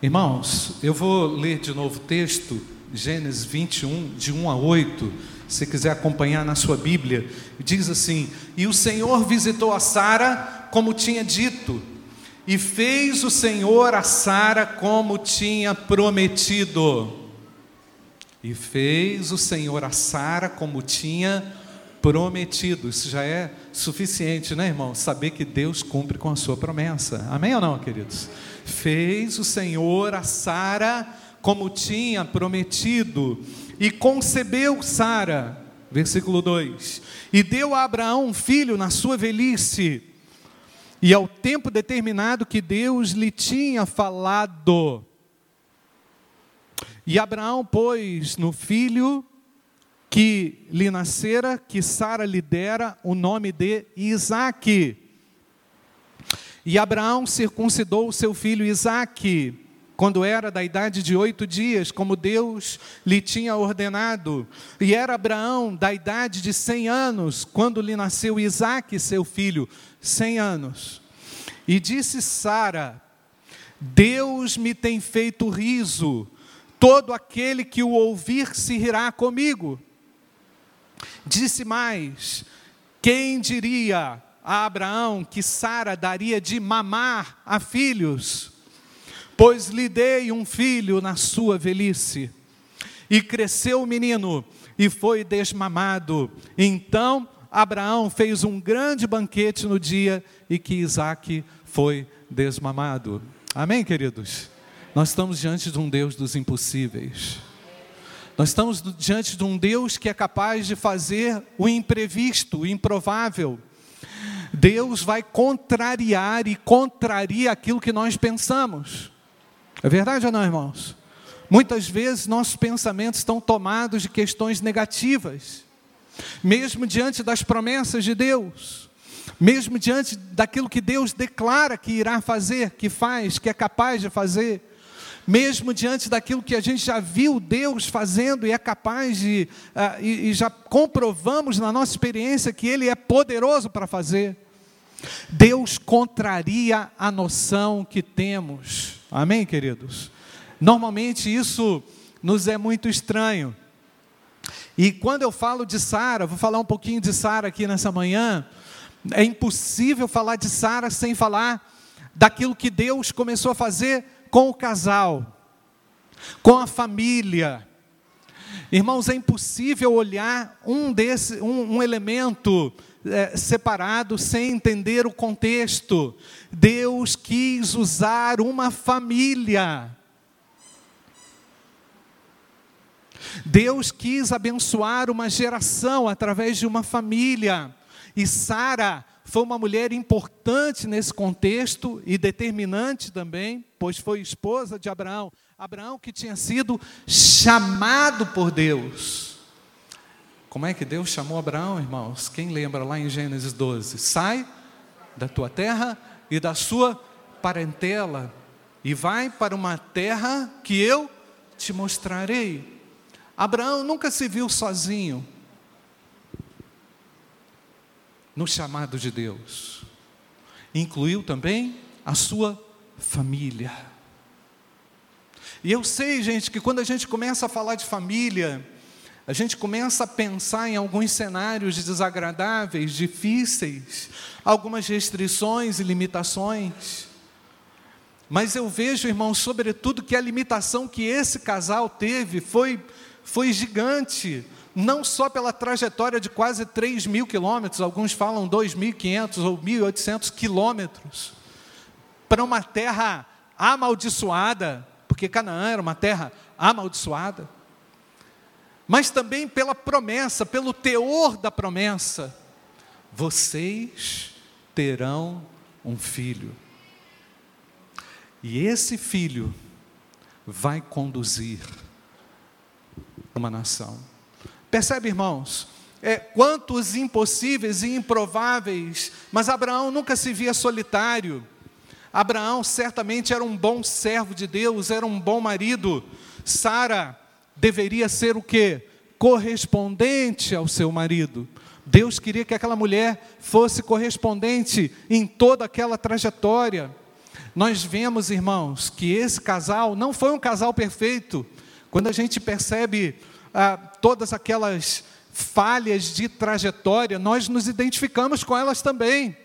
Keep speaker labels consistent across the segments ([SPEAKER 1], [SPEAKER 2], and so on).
[SPEAKER 1] Irmãos, eu vou ler de novo o texto, Gênesis 21, de 1 a 8. Se quiser acompanhar na sua Bíblia, diz assim: E o Senhor visitou a Sara como tinha dito, e fez o Senhor a Sara como tinha prometido. E fez o Senhor a Sara como tinha prometido. Isso já é suficiente, né, irmão? Saber que Deus cumpre com a sua promessa. Amém ou não, queridos? Fez o Senhor a Sara como tinha prometido, e concebeu Sara, versículo 2, e deu a Abraão um filho na sua velhice, e ao tempo determinado que Deus lhe tinha falado. E Abraão pôs no filho que lhe nascera, que Sara lhe dera, o nome de Isaque. E Abraão circuncidou o seu filho Isaque, quando era da idade de oito dias, como Deus lhe tinha ordenado. E era Abraão da idade de cem anos, quando lhe nasceu Isaque, seu filho, cem anos. E disse Sara: Deus me tem feito riso, todo aquele que o ouvir se rirá comigo. Disse mais: Quem diria a Abraão que Sara daria de mamar a filhos, pois lhe dei um filho na sua velhice. E cresceu o menino e foi desmamado. Então Abraão fez um grande banquete no dia em que Isaac foi desmamado. Amém, queridos? Nós estamos diante de um Deus dos impossíveis. Nós estamos diante de um Deus que é capaz de fazer o imprevisto, o improvável. Deus vai contrariar e contraria aquilo que nós pensamos. É verdade ou não, irmãos? Muitas vezes nossos pensamentos estão tomados de questões negativas, mesmo diante das promessas de Deus, mesmo diante daquilo que Deus declara que irá fazer, que faz, que é capaz de fazer, mesmo diante daquilo que a gente já viu Deus fazendo e é capaz de, uh, e, e já comprovamos na nossa experiência que Ele é poderoso para fazer. Deus contraria a noção que temos. Amém, queridos? Normalmente isso nos é muito estranho. E quando eu falo de Sara, vou falar um pouquinho de Sara aqui nessa manhã, é impossível falar de Sara sem falar daquilo que Deus começou a fazer com o casal, com a família. Irmãos, é impossível olhar um, desse, um, um elemento é, separado sem entender o contexto. Deus quis usar uma família. Deus quis abençoar uma geração através de uma família. E Sara foi uma mulher importante nesse contexto e determinante também, pois foi esposa de Abraão. Abraão que tinha sido chamado por Deus. Como é que Deus chamou Abraão, irmãos? Quem lembra lá em Gênesis 12? Sai da tua terra e da sua parentela e vai para uma terra que eu te mostrarei. Abraão nunca se viu sozinho no chamado de Deus. Incluiu também a sua família. E eu sei, gente, que quando a gente começa a falar de família, a gente começa a pensar em alguns cenários desagradáveis, difíceis, algumas restrições e limitações. Mas eu vejo, irmãos, sobretudo que a limitação que esse casal teve foi, foi gigante não só pela trajetória de quase 3 mil quilômetros, alguns falam 2.500 ou 1.800 quilômetros, para uma terra amaldiçoada, porque Canaã era uma terra amaldiçoada, mas também pela promessa, pelo teor da promessa: vocês terão um filho, e esse filho vai conduzir uma nação. Percebe, irmãos? É, quantos impossíveis e improváveis, mas Abraão nunca se via solitário. Abraão certamente era um bom servo de Deus, era um bom marido. Sara deveria ser o que? Correspondente ao seu marido. Deus queria que aquela mulher fosse correspondente em toda aquela trajetória. nós vemos, irmãos, que esse casal não foi um casal perfeito. Quando a gente percebe ah, todas aquelas falhas de trajetória, nós nos identificamos com elas também.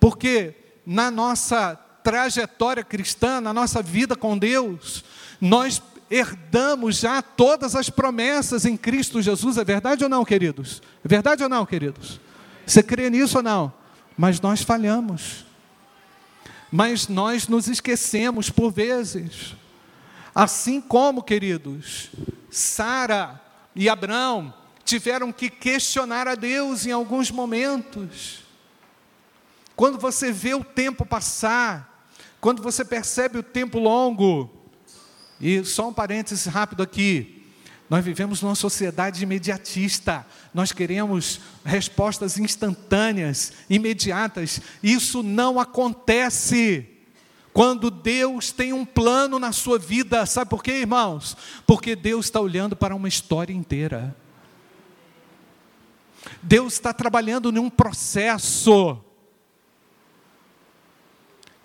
[SPEAKER 1] Porque na nossa trajetória cristã, na nossa vida com Deus, nós herdamos já todas as promessas em Cristo Jesus. É verdade ou não, queridos? É verdade ou não, queridos? Você crê nisso ou não? Mas nós falhamos. Mas nós nos esquecemos por vezes. Assim como, queridos, Sara e Abraão tiveram que questionar a Deus em alguns momentos. Quando você vê o tempo passar, quando você percebe o tempo longo, e só um parênteses rápido aqui, nós vivemos numa sociedade imediatista, nós queremos respostas instantâneas, imediatas. Isso não acontece quando Deus tem um plano na sua vida. Sabe por quê, irmãos? Porque Deus está olhando para uma história inteira. Deus está trabalhando num processo.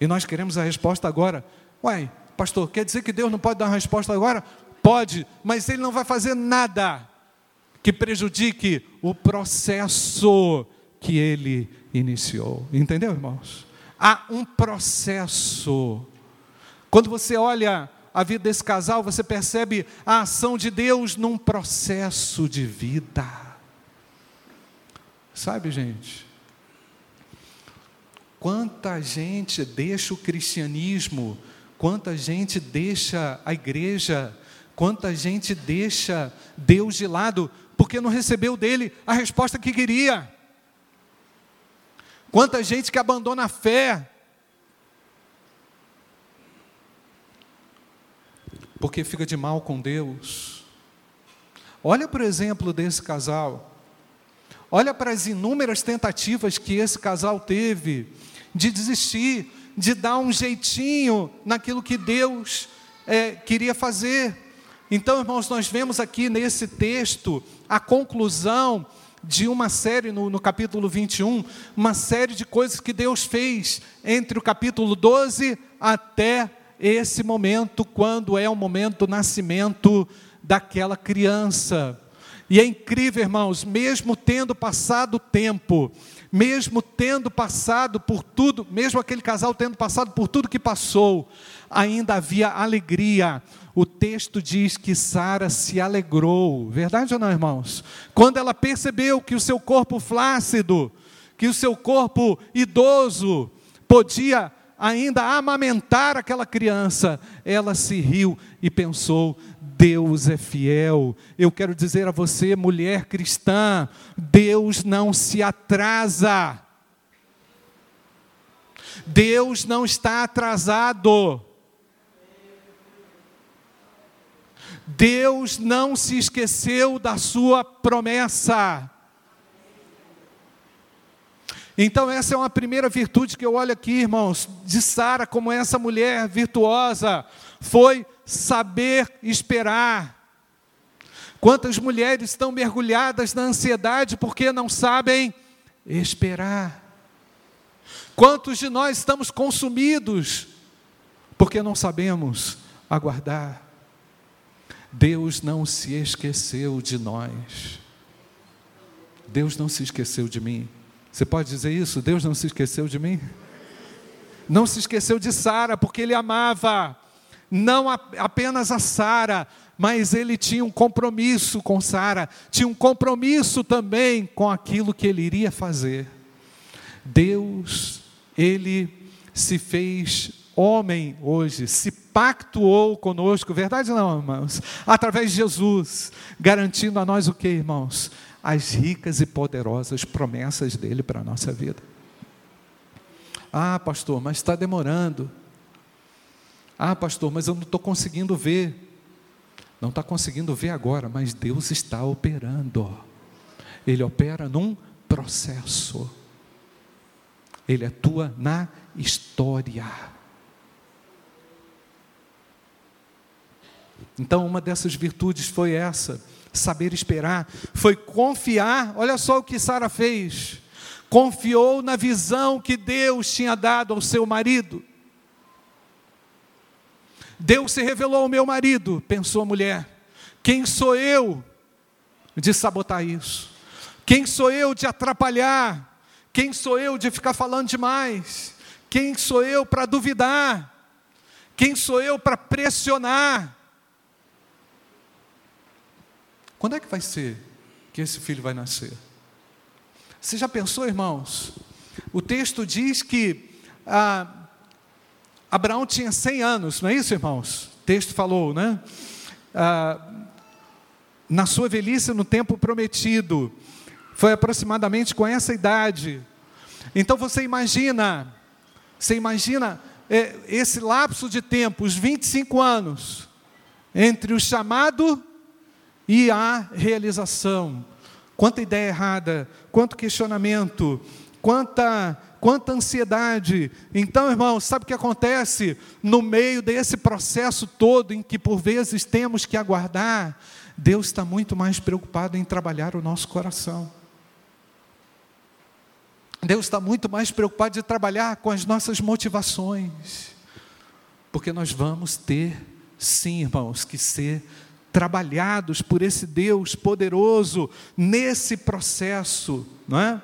[SPEAKER 1] E nós queremos a resposta agora. Uai, pastor, quer dizer que Deus não pode dar uma resposta agora? Pode, mas ele não vai fazer nada que prejudique o processo que ele iniciou. Entendeu, irmãos? Há um processo. Quando você olha a vida desse casal, você percebe a ação de Deus num processo de vida. Sabe, gente? Quanta gente deixa o cristianismo, quanta gente deixa a igreja Quanta gente deixa Deus de lado porque não recebeu dele a resposta que queria. Quanta gente que abandona a fé porque fica de mal com Deus. Olha, por exemplo, desse casal. Olha para as inúmeras tentativas que esse casal teve de desistir, de dar um jeitinho naquilo que Deus é, queria fazer. Então, irmãos, nós vemos aqui nesse texto a conclusão de uma série, no, no, capítulo 21, uma série de coisas que Deus fez entre o capítulo 12 até esse momento, quando é o momento do nascimento daquela criança. E é incrível, irmãos, mesmo tendo passado o tempo, mesmo tendo passado por tudo, mesmo aquele casal tendo passado por tudo que passou, ainda havia alegria, o texto diz que Sara se alegrou, verdade ou não, irmãos? Quando ela percebeu que o seu corpo flácido, que o seu corpo idoso podia ainda amamentar aquela criança, ela se riu e pensou: Deus é fiel. Eu quero dizer a você, mulher cristã, Deus não se atrasa. Deus não está atrasado. Deus não se esqueceu da sua promessa. Então, essa é uma primeira virtude que eu olho aqui, irmãos, de Sara, como essa mulher virtuosa, foi saber esperar. Quantas mulheres estão mergulhadas na ansiedade porque não sabem esperar? Quantos de nós estamos consumidos porque não sabemos aguardar? Deus não se esqueceu de nós. Deus não se esqueceu de mim. Você pode dizer isso? Deus não se esqueceu de mim? Não se esqueceu de Sara, porque ele amava não apenas a Sara, mas ele tinha um compromisso com Sara, tinha um compromisso também com aquilo que ele iria fazer. Deus, ele se fez homem hoje, se pactuou conosco, verdade não, irmãos? Através de Jesus, garantindo a nós o que, irmãos? As ricas e poderosas promessas dele para a nossa vida. Ah, pastor, mas está demorando. Ah, pastor, mas eu não estou conseguindo ver. Não está conseguindo ver agora, mas Deus está operando. Ele opera num processo. Ele atua na história. Então, uma dessas virtudes foi essa, saber esperar, foi confiar. Olha só o que Sara fez. Confiou na visão que Deus tinha dado ao seu marido. Deus se revelou ao meu marido, pensou a mulher. Quem sou eu de sabotar isso? Quem sou eu de atrapalhar? Quem sou eu de ficar falando demais? Quem sou eu para duvidar? Quem sou eu para pressionar? Quando é que vai ser que esse filho vai nascer? Você já pensou, irmãos? O texto diz que ah, Abraão tinha 100 anos, não é isso, irmãos? O texto falou, né? Ah, na sua velhice, no tempo prometido, foi aproximadamente com essa idade. Então você imagina, você imagina é, esse lapso de tempo, os 25 anos, entre o chamado e a realização. Quanta ideia errada, quanto questionamento, quanta, quanta ansiedade. Então, irmãos, sabe o que acontece no meio desse processo todo em que por vezes temos que aguardar? Deus está muito mais preocupado em trabalhar o nosso coração. Deus está muito mais preocupado de trabalhar com as nossas motivações, porque nós vamos ter, sim, irmãos, que ser trabalhados por esse Deus poderoso nesse processo, não é?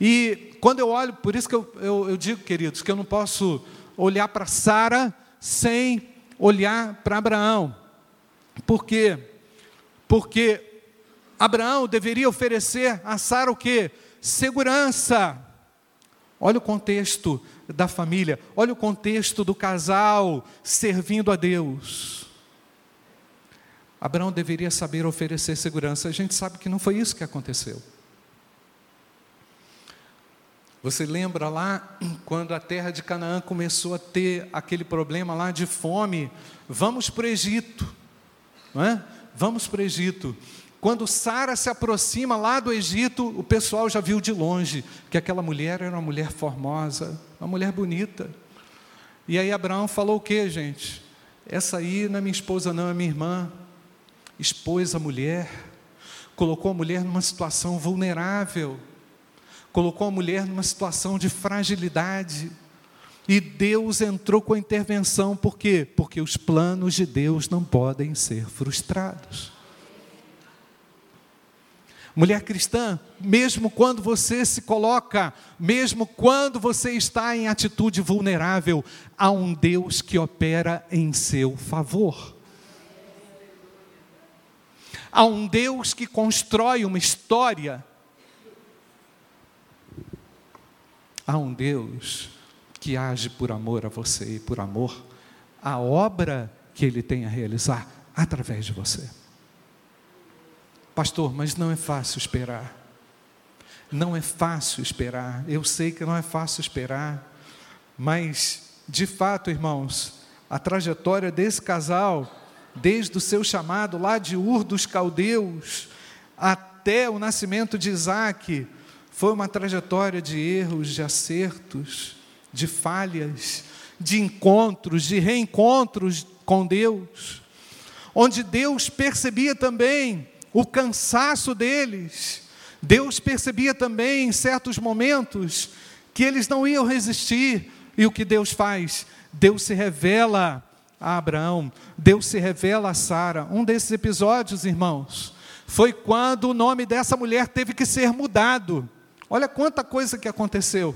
[SPEAKER 1] E quando eu olho, por isso que eu, eu, eu digo, queridos, que eu não posso olhar para Sara sem olhar para Abraão, por quê? Porque Abraão deveria oferecer a Sara o que? Segurança. Olha o contexto da família, olha o contexto do casal servindo a Deus. Abraão deveria saber oferecer segurança. A gente sabe que não foi isso que aconteceu. Você lembra lá quando a terra de Canaã começou a ter aquele problema lá de fome? Vamos para o Egito, não é? Vamos para o Egito. Quando Sara se aproxima lá do Egito, o pessoal já viu de longe que aquela mulher era uma mulher formosa, uma mulher bonita. E aí Abraão falou o que, gente? Essa aí não é minha esposa, não, é minha irmã expôs a mulher, colocou a mulher numa situação vulnerável, colocou a mulher numa situação de fragilidade. E Deus entrou com a intervenção, por quê? Porque os planos de Deus não podem ser frustrados. Mulher cristã, mesmo quando você se coloca, mesmo quando você está em atitude vulnerável, há um Deus que opera em seu favor. Há um Deus que constrói uma história. Há um Deus que age por amor a você e por amor à obra que Ele tem a realizar através de você. Pastor, mas não é fácil esperar. Não é fácil esperar. Eu sei que não é fácil esperar. Mas, de fato, irmãos, a trajetória desse casal desde o seu chamado lá de Ur dos Caldeus até o nascimento de Isaac, foi uma trajetória de erros, de acertos, de falhas, de encontros, de reencontros com Deus, onde Deus percebia também o cansaço deles, Deus percebia também em certos momentos que eles não iam resistir, e o que Deus faz? Deus se revela a Abraão, Deus se revela a Sara. Um desses episódios, irmãos, foi quando o nome dessa mulher teve que ser mudado. Olha quanta coisa que aconteceu.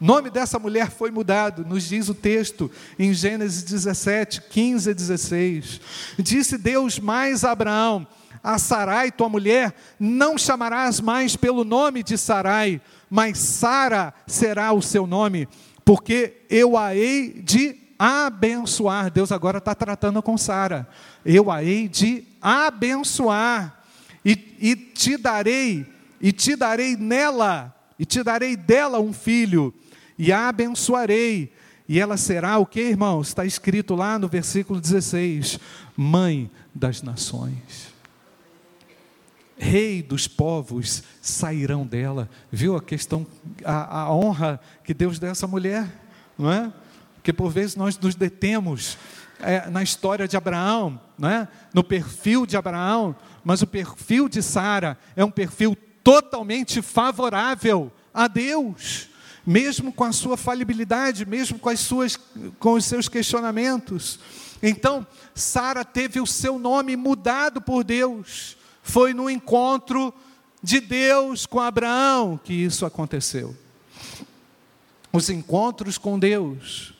[SPEAKER 1] O nome dessa mulher foi mudado, nos diz o texto em Gênesis 17, 15 a 16. Disse Deus mais a Abraão: A Sarai, tua mulher, não chamarás mais pelo nome de Sarai, mas Sara será o seu nome, porque eu a hei de abençoar. Deus agora está tratando com Sara. Eu a hei de abençoar. E, e te darei, e te darei nela, e te darei dela um filho, e a abençoarei. E ela será o que, irmãos? Está escrito lá no versículo 16: Mãe das nações. Rei dos povos sairão dela. Viu a questão, a, a honra que Deus deu a essa mulher, não é? Porque por vezes nós nos detemos é, na história de Abraão, né? no perfil de Abraão, mas o perfil de Sara é um perfil totalmente favorável a Deus, mesmo com a sua falibilidade, mesmo com, as suas, com os seus questionamentos. Então, Sara teve o seu nome mudado por Deus. Foi no encontro de Deus com Abraão que isso aconteceu. Os encontros com Deus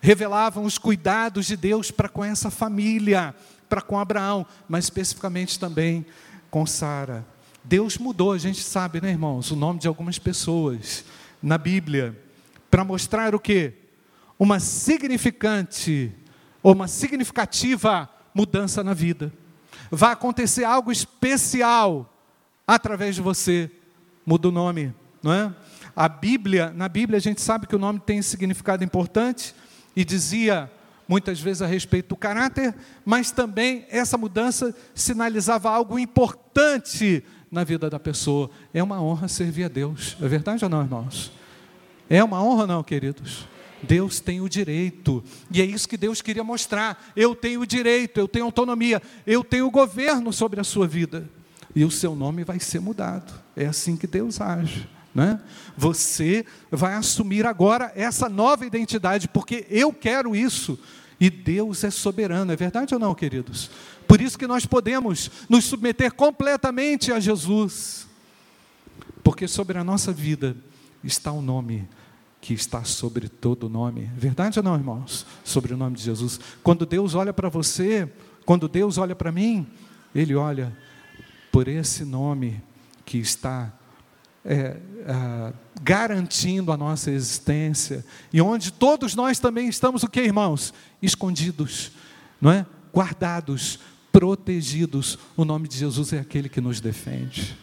[SPEAKER 1] revelavam os cuidados de Deus para com essa família, para com Abraão, mas especificamente também com Sara. Deus mudou, a gente sabe, né, irmãos, o nome de algumas pessoas na Bíblia para mostrar o que? Uma significante ou uma significativa mudança na vida. Vai acontecer algo especial através de você. Muda o nome, não é? A Bíblia, na Bíblia a gente sabe que o nome tem significado importante e dizia muitas vezes a respeito do caráter, mas também essa mudança sinalizava algo importante na vida da pessoa. É uma honra servir a Deus. É verdade ou não, irmãos? É uma honra ou não, queridos? Deus tem o direito, e é isso que Deus queria mostrar. Eu tenho o direito, eu tenho autonomia, eu tenho o governo sobre a sua vida, e o seu nome vai ser mudado. É assim que Deus age. Né? Você vai assumir agora essa nova identidade, porque eu quero isso, e Deus é soberano, é verdade ou não, queridos? Por isso que nós podemos nos submeter completamente a Jesus, porque sobre a nossa vida está o nome que está sobre todo nome. Verdade ou não, irmãos? Sobre o nome de Jesus. Quando Deus olha para você, quando Deus olha para mim, Ele olha por esse nome que está é, é, garantindo a nossa existência e onde todos nós também estamos o que, irmãos? Escondidos, não é? Guardados, protegidos. O nome de Jesus é aquele que nos defende.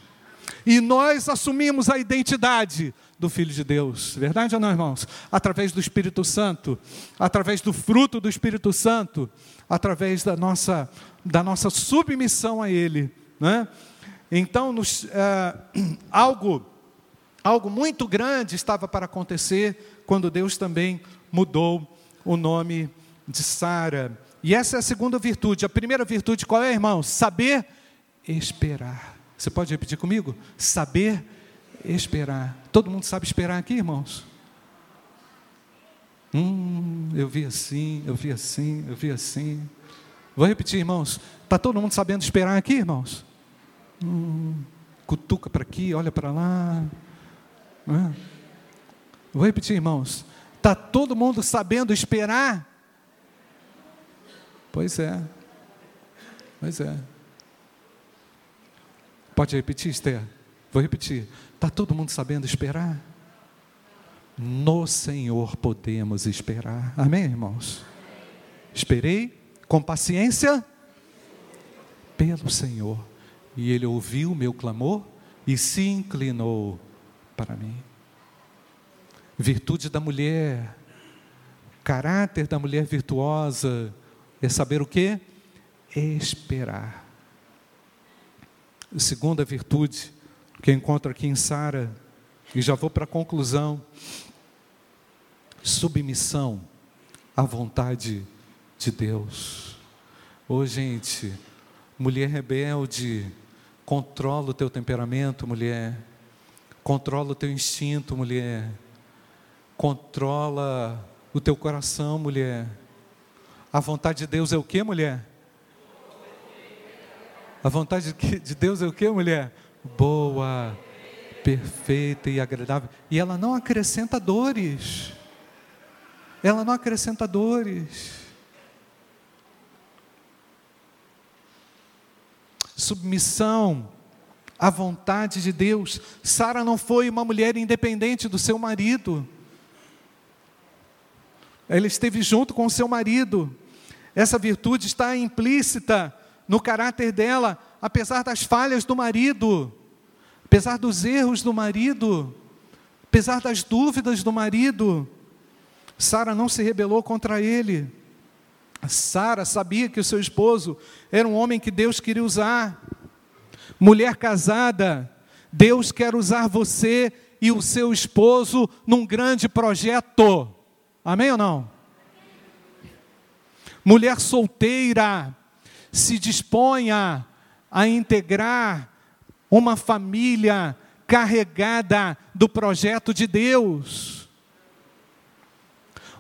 [SPEAKER 1] E nós assumimos a identidade do Filho de Deus, verdade ou não, irmãos? Através do Espírito Santo, através do fruto do Espírito Santo, através da nossa, da nossa submissão a Ele. Né? Então, nos, é, algo, algo muito grande estava para acontecer quando Deus também mudou o nome de Sara. E essa é a segunda virtude. A primeira virtude qual é, irmão? Saber esperar. Você pode repetir comigo? Saber esperar. Todo mundo sabe esperar aqui, irmãos? Hum, eu vi assim, eu vi assim, eu vi assim. Vou repetir, irmãos. Está todo mundo sabendo esperar aqui, irmãos? Hum, cutuca para aqui, olha para lá. É? Vou repetir, irmãos. Está todo mundo sabendo esperar? Pois é. Pois é. Pode repetir, Esther? Vou repetir. Está todo mundo sabendo esperar? No Senhor podemos esperar. Amém, irmãos? Esperei com paciência pelo Senhor. E Ele ouviu o meu clamor e se inclinou para mim. Virtude da mulher, caráter da mulher virtuosa, é saber o que? Esperar. A segunda virtude que encontro aqui em Sara, e já vou para a conclusão. Submissão à vontade de Deus. Ô oh, gente, mulher rebelde, controla o teu temperamento, mulher. Controla o teu instinto, mulher. Controla o teu coração, mulher. A vontade de Deus é o que, mulher? A vontade de Deus é o que, mulher? boa, perfeita e agradável. E ela não acrescenta dores. Ela não acrescenta dores. Submissão à vontade de Deus. Sara não foi uma mulher independente do seu marido. Ela esteve junto com o seu marido. Essa virtude está implícita no caráter dela, apesar das falhas do marido, apesar dos erros do marido, apesar das dúvidas do marido, Sara não se rebelou contra ele. Sara sabia que o seu esposo era um homem que Deus queria usar. Mulher casada, Deus quer usar você e o seu esposo num grande projeto. Amém ou não? Mulher solteira, se disponha a integrar uma família carregada do projeto de Deus.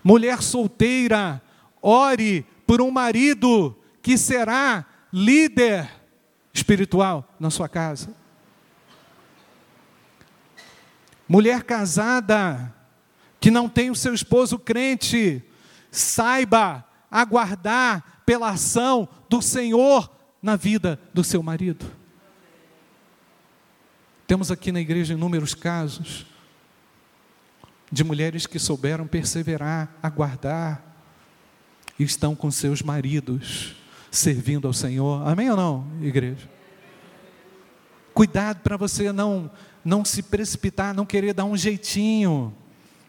[SPEAKER 1] Mulher solteira, ore por um marido que será líder espiritual na sua casa. Mulher casada que não tem o seu esposo crente, saiba aguardar pela ação do Senhor na vida do seu marido. Temos aqui na igreja inúmeros casos de mulheres que souberam perseverar, aguardar, e estão com seus maridos servindo ao Senhor. Amém ou não, igreja? Cuidado para você não não se precipitar, não querer dar um jeitinho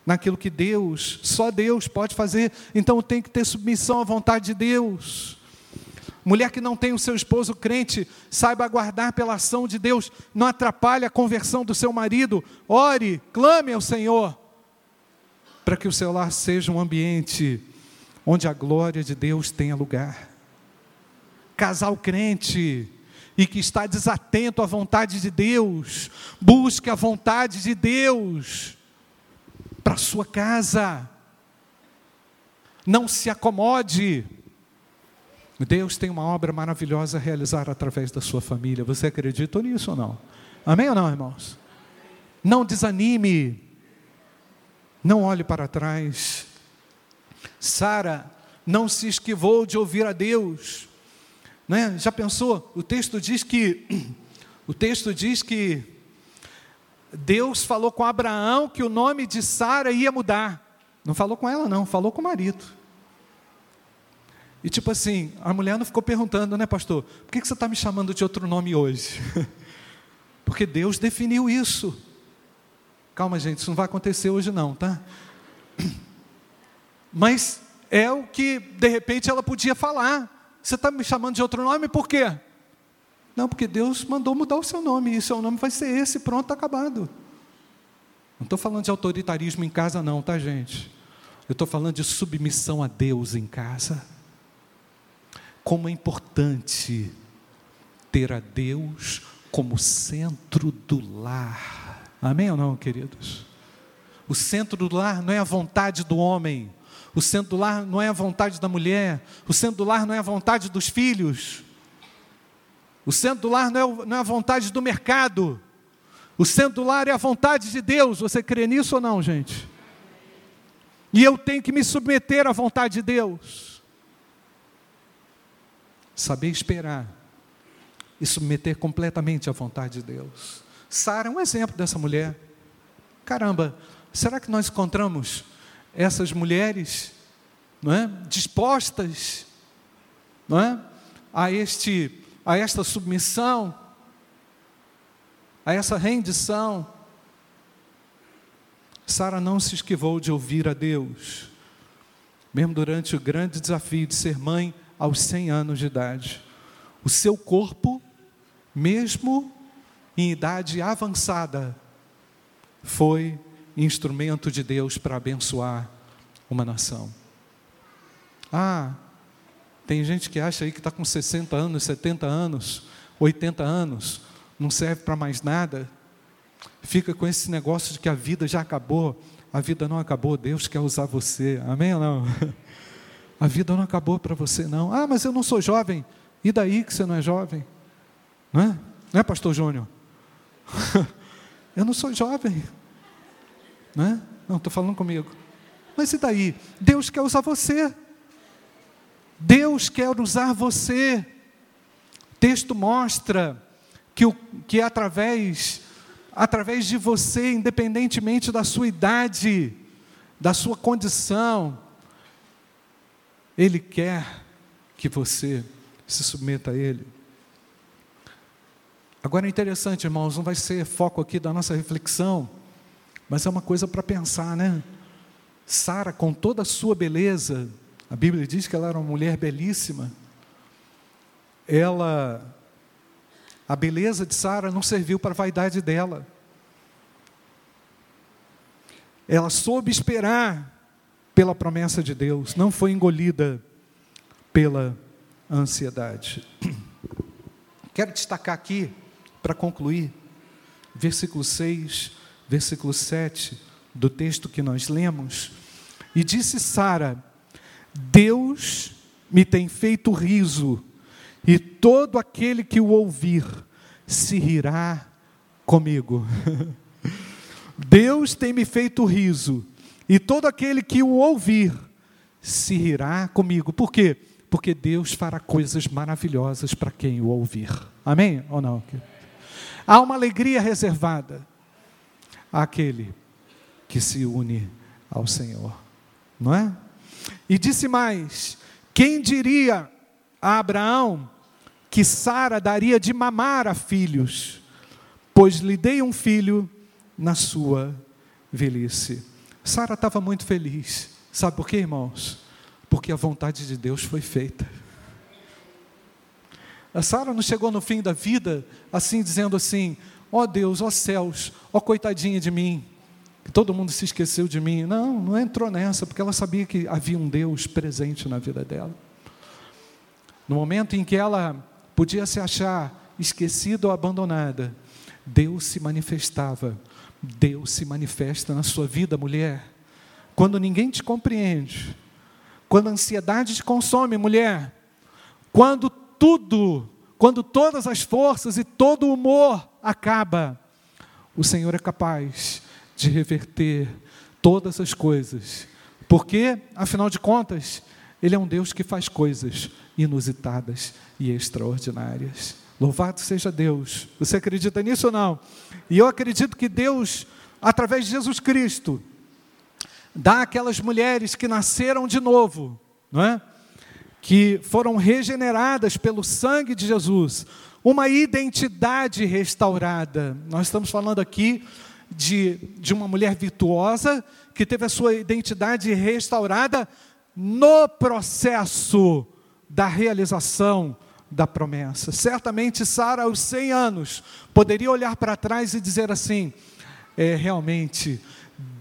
[SPEAKER 1] naquilo que Deus, só Deus pode fazer. Então tem que ter submissão à vontade de Deus. Mulher que não tem o seu esposo crente, saiba aguardar pela ação de Deus, não atrapalhe a conversão do seu marido. Ore, clame ao Senhor, para que o seu lar seja um ambiente onde a glória de Deus tenha lugar. Casal crente e que está desatento à vontade de Deus, busque a vontade de Deus para sua casa. Não se acomode Deus tem uma obra maravilhosa a realizar através da sua família. Você acredita nisso ou não? Amém ou não, irmãos? Não desanime. Não olhe para trás. Sara não se esquivou de ouvir a Deus. Né? Já pensou? O texto diz que o texto diz que Deus falou com Abraão que o nome de Sara ia mudar. Não falou com ela não, falou com o marido. E tipo assim, a mulher não ficou perguntando, né, pastor, por que você está me chamando de outro nome hoje? Porque Deus definiu isso. Calma, gente, isso não vai acontecer hoje, não, tá? Mas é o que, de repente, ela podia falar. Você está me chamando de outro nome por quê? Não, porque Deus mandou mudar o seu nome, e o seu nome vai ser esse, pronto, acabado. Não estou falando de autoritarismo em casa, não, tá, gente? Eu estou falando de submissão a Deus em casa como é importante ter a Deus como centro do lar. Amém ou não, queridos? O centro do lar não é a vontade do homem, o centro do lar não é a vontade da mulher, o centro do lar não é a vontade dos filhos, o centro do lar não é, não é a vontade do mercado, o centro do lar é a vontade de Deus. Você crê nisso ou não, gente? E eu tenho que me submeter à vontade de Deus saber esperar e submeter completamente à vontade de Deus. Sara é um exemplo dessa mulher. Caramba, será que nós encontramos essas mulheres, não é, dispostas, não é, a este, a esta submissão, a essa rendição? Sara não se esquivou de ouvir a Deus, mesmo durante o grande desafio de ser mãe aos 100 anos de idade. O seu corpo, mesmo em idade avançada, foi instrumento de Deus para abençoar uma nação. Ah, tem gente que acha aí que está com 60 anos, 70 anos, 80 anos, não serve para mais nada, fica com esse negócio de que a vida já acabou. A vida não acabou, Deus quer usar você, amém ou não? A vida não acabou para você, não. Ah, mas eu não sou jovem. E daí que você não é jovem? Não é? Não é, pastor Júnior? eu não sou jovem. Não é? Não, estou falando comigo. Mas e daí? Deus quer usar você. Deus quer usar você. O texto mostra que, o, que através, através de você, independentemente da sua idade, da sua condição, ele quer que você se submeta a Ele. Agora é interessante, irmãos, não vai ser foco aqui da nossa reflexão, mas é uma coisa para pensar, né? Sara, com toda a sua beleza, a Bíblia diz que ela era uma mulher belíssima. Ela, a beleza de Sara não serviu para a vaidade dela. Ela soube esperar pela promessa de Deus, não foi engolida pela ansiedade. Quero destacar aqui, para concluir, versículo 6, versículo 7 do texto que nós lemos. E disse Sara: Deus me tem feito riso, e todo aquele que o ouvir se rirá comigo. Deus tem me feito riso, e todo aquele que o ouvir se rirá comigo. Por quê? Porque Deus fará coisas maravilhosas para quem o ouvir. Amém ou não? Há uma alegria reservada àquele que se une ao Senhor, não é? E disse mais: quem diria a Abraão que Sara daria de mamar a filhos, pois lhe dei um filho na sua velhice. Sara estava muito feliz. Sabe por quê, irmãos? Porque a vontade de Deus foi feita. A Sara não chegou no fim da vida assim dizendo assim: "Ó oh Deus, ó oh céus, ó oh coitadinha de mim, que todo mundo se esqueceu de mim". Não, não entrou nessa, porque ela sabia que havia um Deus presente na vida dela. No momento em que ela podia se achar esquecida ou abandonada, Deus se manifestava. Deus se manifesta na sua vida, mulher. Quando ninguém te compreende, quando a ansiedade te consome, mulher, quando tudo, quando todas as forças e todo o humor acaba, o Senhor é capaz de reverter todas as coisas. Porque, afinal de contas, Ele é um Deus que faz coisas inusitadas e extraordinárias. Louvado seja Deus. Você acredita nisso ou não? E eu acredito que Deus, através de Jesus Cristo, dá àquelas mulheres que nasceram de novo, não é? que foram regeneradas pelo sangue de Jesus, uma identidade restaurada. Nós estamos falando aqui de, de uma mulher virtuosa que teve a sua identidade restaurada no processo da realização da promessa. Certamente Sara, aos 100 anos, poderia olhar para trás e dizer assim: é realmente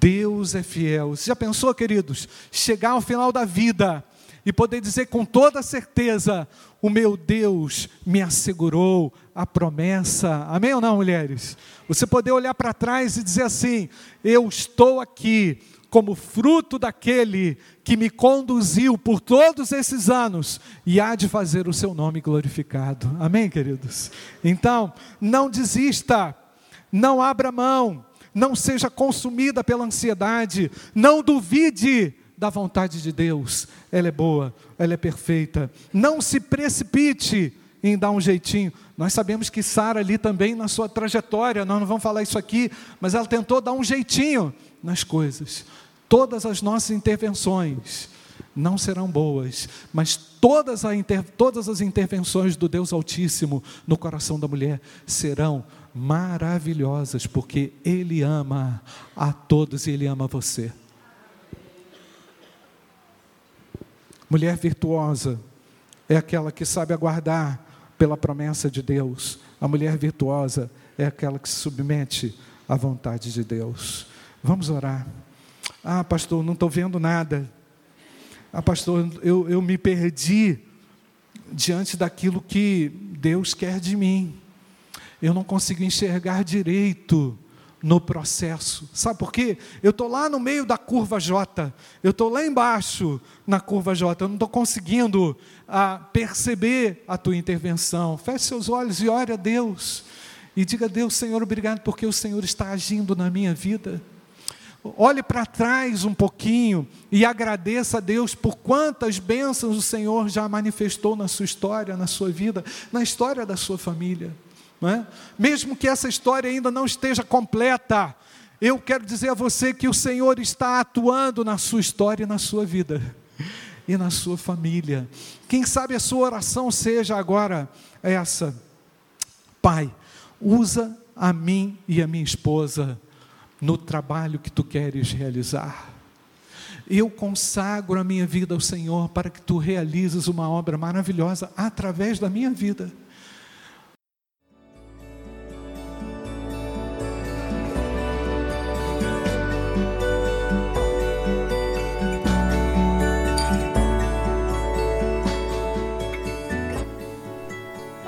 [SPEAKER 1] Deus é fiel. Você já pensou, queridos, chegar ao final da vida e poder dizer com toda certeza: o meu Deus me assegurou a promessa. Amém ou não, mulheres? Você poder olhar para trás e dizer assim: eu estou aqui como fruto daquele que me conduziu por todos esses anos e há de fazer o seu nome glorificado. Amém, queridos? Então, não desista, não abra mão, não seja consumida pela ansiedade, não duvide da vontade de Deus. Ela é boa, ela é perfeita. Não se precipite em dar um jeitinho. Nós sabemos que Sara ali também na sua trajetória, nós não vamos falar isso aqui, mas ela tentou dar um jeitinho nas coisas. Todas as nossas intervenções não serão boas, mas todas, inter, todas as intervenções do Deus Altíssimo no coração da mulher serão maravilhosas, porque Ele ama a todos e Ele ama você. Mulher virtuosa é aquela que sabe aguardar pela promessa de Deus. A mulher virtuosa é aquela que se submete à vontade de Deus. Vamos orar. Ah, pastor, não estou vendo nada. Ah, pastor, eu, eu me perdi diante daquilo que Deus quer de mim. Eu não consigo enxergar direito no processo. Sabe por quê? Eu estou lá no meio da curva J, eu estou lá embaixo na curva J, eu não estou conseguindo ah, perceber a tua intervenção. Feche seus olhos e ore a Deus. E diga a Deus, Senhor, obrigado porque o Senhor está agindo na minha vida. Olhe para trás um pouquinho e agradeça a Deus por quantas bênçãos o Senhor já manifestou na sua história, na sua vida, na história da sua família. É? Mesmo que essa história ainda não esteja completa, eu quero dizer a você que o Senhor está atuando na sua história e na sua vida e na sua família. Quem sabe a sua oração seja agora essa: Pai, usa a mim e a minha esposa no trabalho que tu queres realizar. Eu consagro a minha vida ao Senhor para que tu realizes uma obra maravilhosa através da minha vida.